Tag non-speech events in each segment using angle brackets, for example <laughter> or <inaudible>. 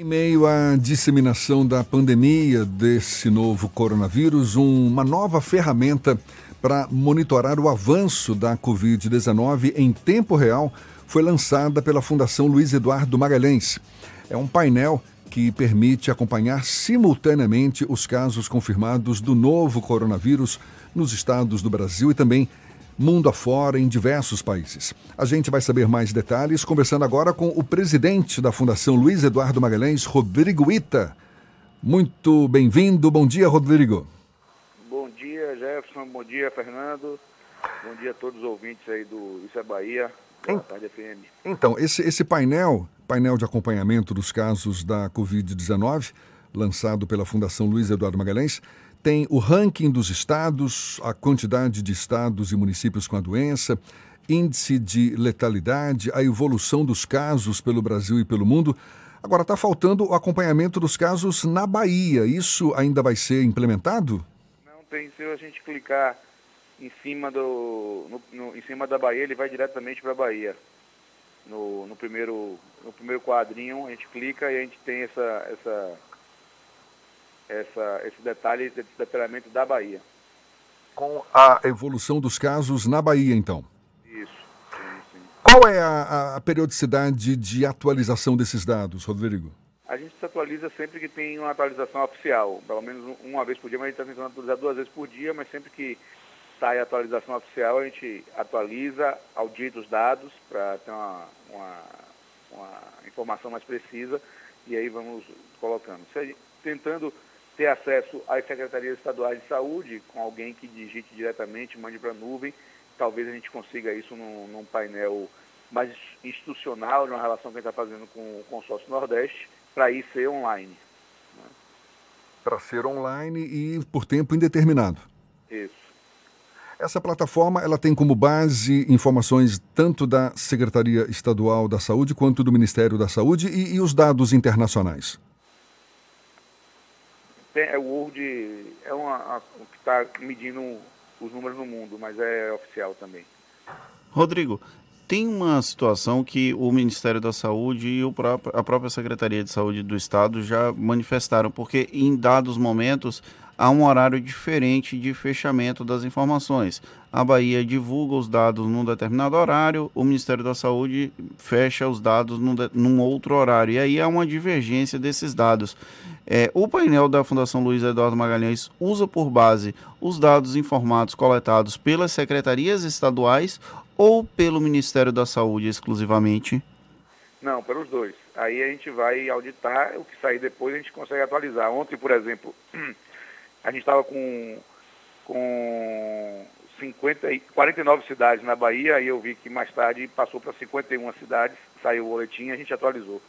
Em meio à disseminação da pandemia desse novo coronavírus, uma nova ferramenta para monitorar o avanço da Covid-19 em tempo real foi lançada pela Fundação Luiz Eduardo Magalhães. É um painel que permite acompanhar simultaneamente os casos confirmados do novo coronavírus nos estados do Brasil e também mundo afora em diversos países. A gente vai saber mais detalhes conversando agora com o presidente da Fundação Luiz Eduardo Magalhães, Rodrigo Ita. Muito bem-vindo. Bom dia, Rodrigo. Bom dia, Jefferson. Bom dia, Fernando. Bom dia a todos os ouvintes aí do Isso é Bahia, da Tarde FM. Então, esse, esse painel, painel de acompanhamento dos casos da Covid-19, lançado pela Fundação Luiz Eduardo Magalhães, tem o ranking dos estados, a quantidade de estados e municípios com a doença, índice de letalidade, a evolução dos casos pelo Brasil e pelo mundo. Agora, está faltando o acompanhamento dos casos na Bahia. Isso ainda vai ser implementado? Não tem. Se a gente clicar em cima, do, no, no, em cima da Bahia, ele vai diretamente para a Bahia. No, no, primeiro, no primeiro quadrinho, a gente clica e a gente tem essa, essa essa, esse detalhe, esse detalhamento da Bahia. Com a evolução dos casos na Bahia, então? Isso. Sim, sim. Qual é a, a, periodicidade de atualização desses dados, Rodrigo? A gente se atualiza sempre que tem uma atualização oficial, pelo menos uma vez por dia, mas a gente está tentando atualizar duas vezes por dia, mas sempre que sai a atualização oficial, a gente atualiza, audita os dados para ter uma, uma, uma, informação mais precisa e aí vamos colocando. Tentando ter acesso às secretarias estaduais de saúde, com alguém que digite diretamente, mande para a nuvem. Talvez a gente consiga isso num, num painel mais institucional, numa relação que a gente está fazendo com o consórcio Nordeste, para ir ser online. Né? Para ser online e por tempo indeterminado. Isso. Essa plataforma ela tem como base informações tanto da Secretaria Estadual da Saúde quanto do Ministério da Saúde e, e os dados internacionais tem, é o World é uma, o que está medindo os números no mundo, mas é oficial também. Rodrigo, tem uma situação que o Ministério da Saúde e próprio, a própria Secretaria de Saúde do Estado já manifestaram, porque em dados momentos há um horário diferente de fechamento das informações. A Bahia divulga os dados num determinado horário, o Ministério da Saúde fecha os dados num, num outro horário. E aí há uma divergência desses dados. É, o painel da Fundação Luiz Eduardo Magalhães usa por base os dados informados coletados pelas secretarias estaduais ou pelo Ministério da Saúde exclusivamente? Não, pelos dois. Aí a gente vai auditar, o que sair depois a gente consegue atualizar. Ontem, por exemplo, <clears throat> a gente estava com, com 50, 49 cidades na Bahia, e eu vi que mais tarde passou para 51 cidades, saiu o boletim e a gente atualizou.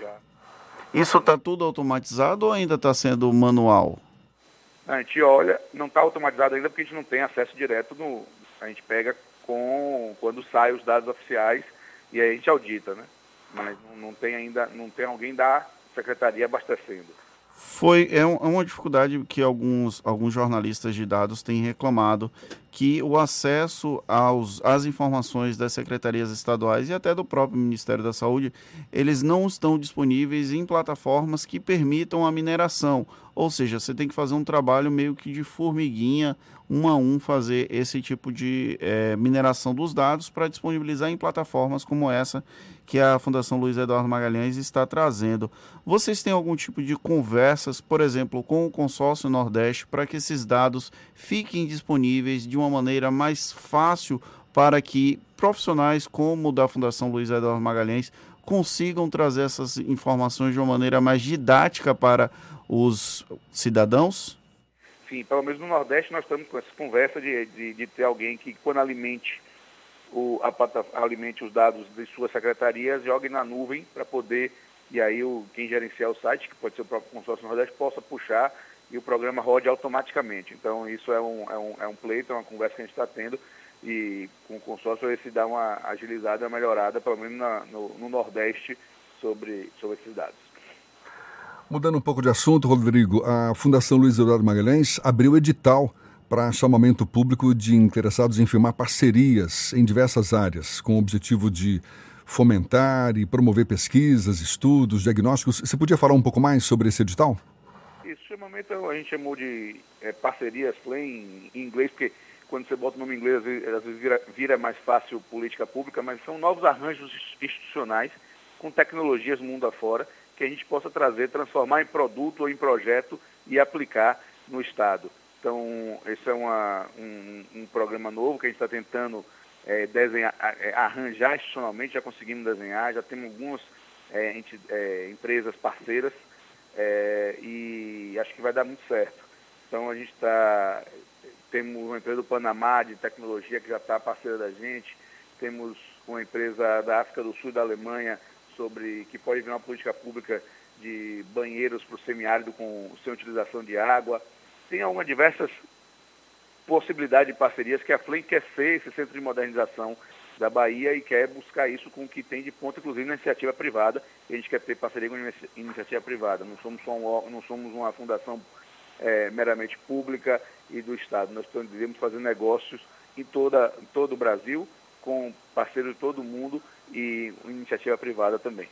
Já. Isso está tudo automatizado ou ainda está sendo manual? A gente olha, não está automatizado ainda porque a gente não tem acesso direto no. A gente pega com quando saem os dados oficiais e aí a gente audita, né? Mas não, tem ainda, não tem alguém da secretaria abastecendo. Foi, é, um, é uma dificuldade que alguns, alguns jornalistas de dados têm reclamado, que o acesso aos, às informações das secretarias estaduais e até do próprio Ministério da Saúde, eles não estão disponíveis em plataformas que permitam a mineração. Ou seja, você tem que fazer um trabalho meio que de formiguinha, um a um, fazer esse tipo de é, mineração dos dados para disponibilizar em plataformas como essa que a Fundação Luiz Eduardo Magalhães está trazendo. Vocês têm algum tipo de conversas, por exemplo, com o consórcio Nordeste, para que esses dados fiquem disponíveis de uma maneira mais fácil para que profissionais como o da Fundação Luiz Eduardo Magalhães consigam trazer essas informações de uma maneira mais didática para os cidadãos? Sim, pelo menos no Nordeste nós estamos com essa conversa de, de, de ter alguém que, quando alimente, o, a, alimente os dados de suas secretarias, jogue na nuvem para poder, e aí o, quem gerenciar o site, que pode ser o próprio consórcio Nordeste, possa puxar e o programa rode automaticamente. Então, isso é um, é um, é um pleito, é uma conversa que a gente está tendo e com o consórcio esse dá uma agilizada, uma melhorada, pelo menos na, no, no, Nordeste, sobre, sobre esses dados. Mudando um pouco de assunto, Rodrigo, a Fundação Luiz Eduardo Magalhães abriu edital para chamamento público de interessados em firmar parcerias em diversas áreas, com o objetivo de fomentar e promover pesquisas, estudos, diagnósticos. Você podia falar um pouco mais sobre esse edital? Isso, chamamento a gente chamou de é, parcerias em, em inglês, porque quando você bota o nome em inglês, às vezes, vira, vira, mais fácil política pública, mas são novos arranjos institucionais com tecnologias mundo afora que a gente possa trazer, transformar em produto ou em projeto e aplicar no Estado. Então, esse é uma, um, um, programa novo que a gente está tentando é, desenhar, é, arranjar institucionalmente, já conseguimos desenhar, já temos algumas é, é empresas parceiras é, e acho que vai dar muito certo. Então, a gente está, temos uma empresa do Panamá de tecnologia que já está parceira da gente, temos uma empresa da África do Sul da Alemanha sobre que pode virar uma política pública de banheiros para o semiárido com sem utilização de água. Tem algumas diversas possibilidades de parcerias que a FLEM quer ser esse centro de modernização da Bahia e quer buscar isso com o que tem de ponto, inclusive na iniciativa privada. A gente quer ter parceria com a iniciativa privada. Não somos, só um, não somos uma fundação é, meramente pública e do Estado. Nós devemos fazer negócios em, toda, em todo o Brasil, com parceiros de todo mundo e iniciativa privada também.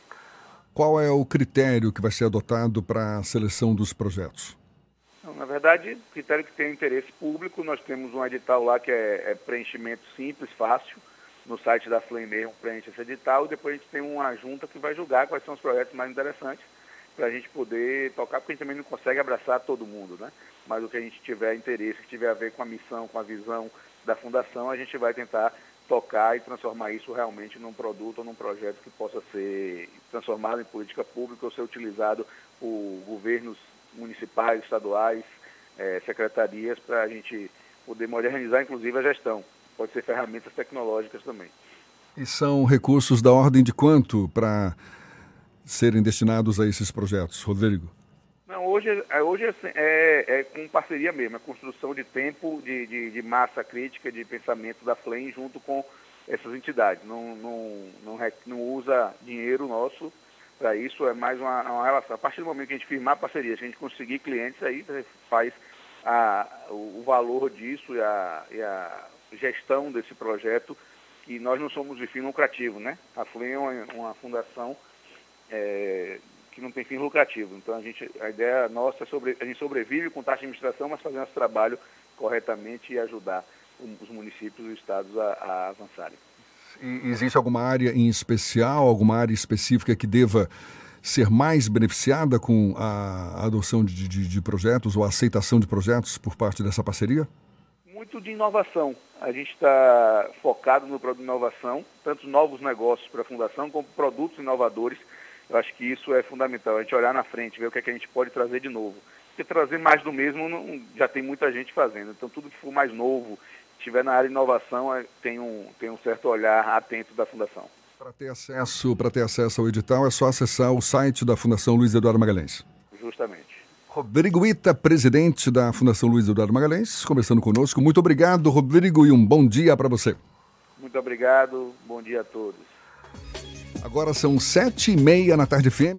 Qual é o critério que vai ser adotado para a seleção dos projetos? Não, na verdade, critério que tem interesse público, nós temos um edital lá que é, é preenchimento simples, fácil, no site da Flame mesmo preenche esse edital, e depois a gente tem uma junta que vai julgar quais são os projetos mais interessantes para a gente poder tocar, porque a gente também não consegue abraçar todo mundo, né? Mas o que a gente tiver interesse, que tiver a ver com a missão, com a visão da fundação, a gente vai tentar tocar e transformar isso realmente num produto ou num projeto que possa ser transformado em política pública ou ser utilizado por governos municipais, estaduais, eh, secretarias, para a gente poder modernizar, inclusive, a gestão. Pode ser ferramentas tecnológicas também. E são recursos da ordem de quanto para serem destinados a esses projetos, Rodrigo? Não, hoje, é, hoje é, é, é, com parceria mesmo, é construção de tempo, de, de, de, massa crítica, de pensamento da FLEM junto com essas entidades. Não, não, não, não usa dinheiro nosso para isso, é mais uma, uma, relação. A partir do momento que a gente firmar parceria, se a gente conseguir clientes, aí faz a, o, o valor disso e a, e a gestão desse projeto, que nós não somos de fim lucrativo, né? A FLEM é uma, uma fundação é, que não tem fim lucrativo. Então a gente, a ideia nossa é sobre, a gente sobrevive com taxa de administração, mas fazendo esse trabalho corretamente e ajudar os municípios e os estados a, a avançarem. E existe alguma área em especial, alguma área específica que deva ser mais beneficiada com a adoção de, de, de projetos ou a aceitação de projetos por parte dessa parceria? Muito de inovação. A gente está focado no produto de inovação, tanto novos negócios para a Fundação, como produtos inovadores eu acho que isso é fundamental, a gente olhar na frente, ver o que, é que a gente pode trazer de novo. Porque trazer mais do mesmo não, já tem muita gente fazendo. Então tudo que for mais novo, estiver na área de inovação, é, tem um, tem um certo olhar atento da Fundação. Para ter acesso, para ter acesso ao edital é só acessar o site da Fundação Luiz Eduardo Magalhães. Justamente. Rodrigo Ita, presidente da Fundação Luiz Eduardo Magalhães, conversando conosco. Muito obrigado, Rodrigo, e um bom dia para você. Muito obrigado, bom dia a todos. Agora são sete e meia na tarde fêmea.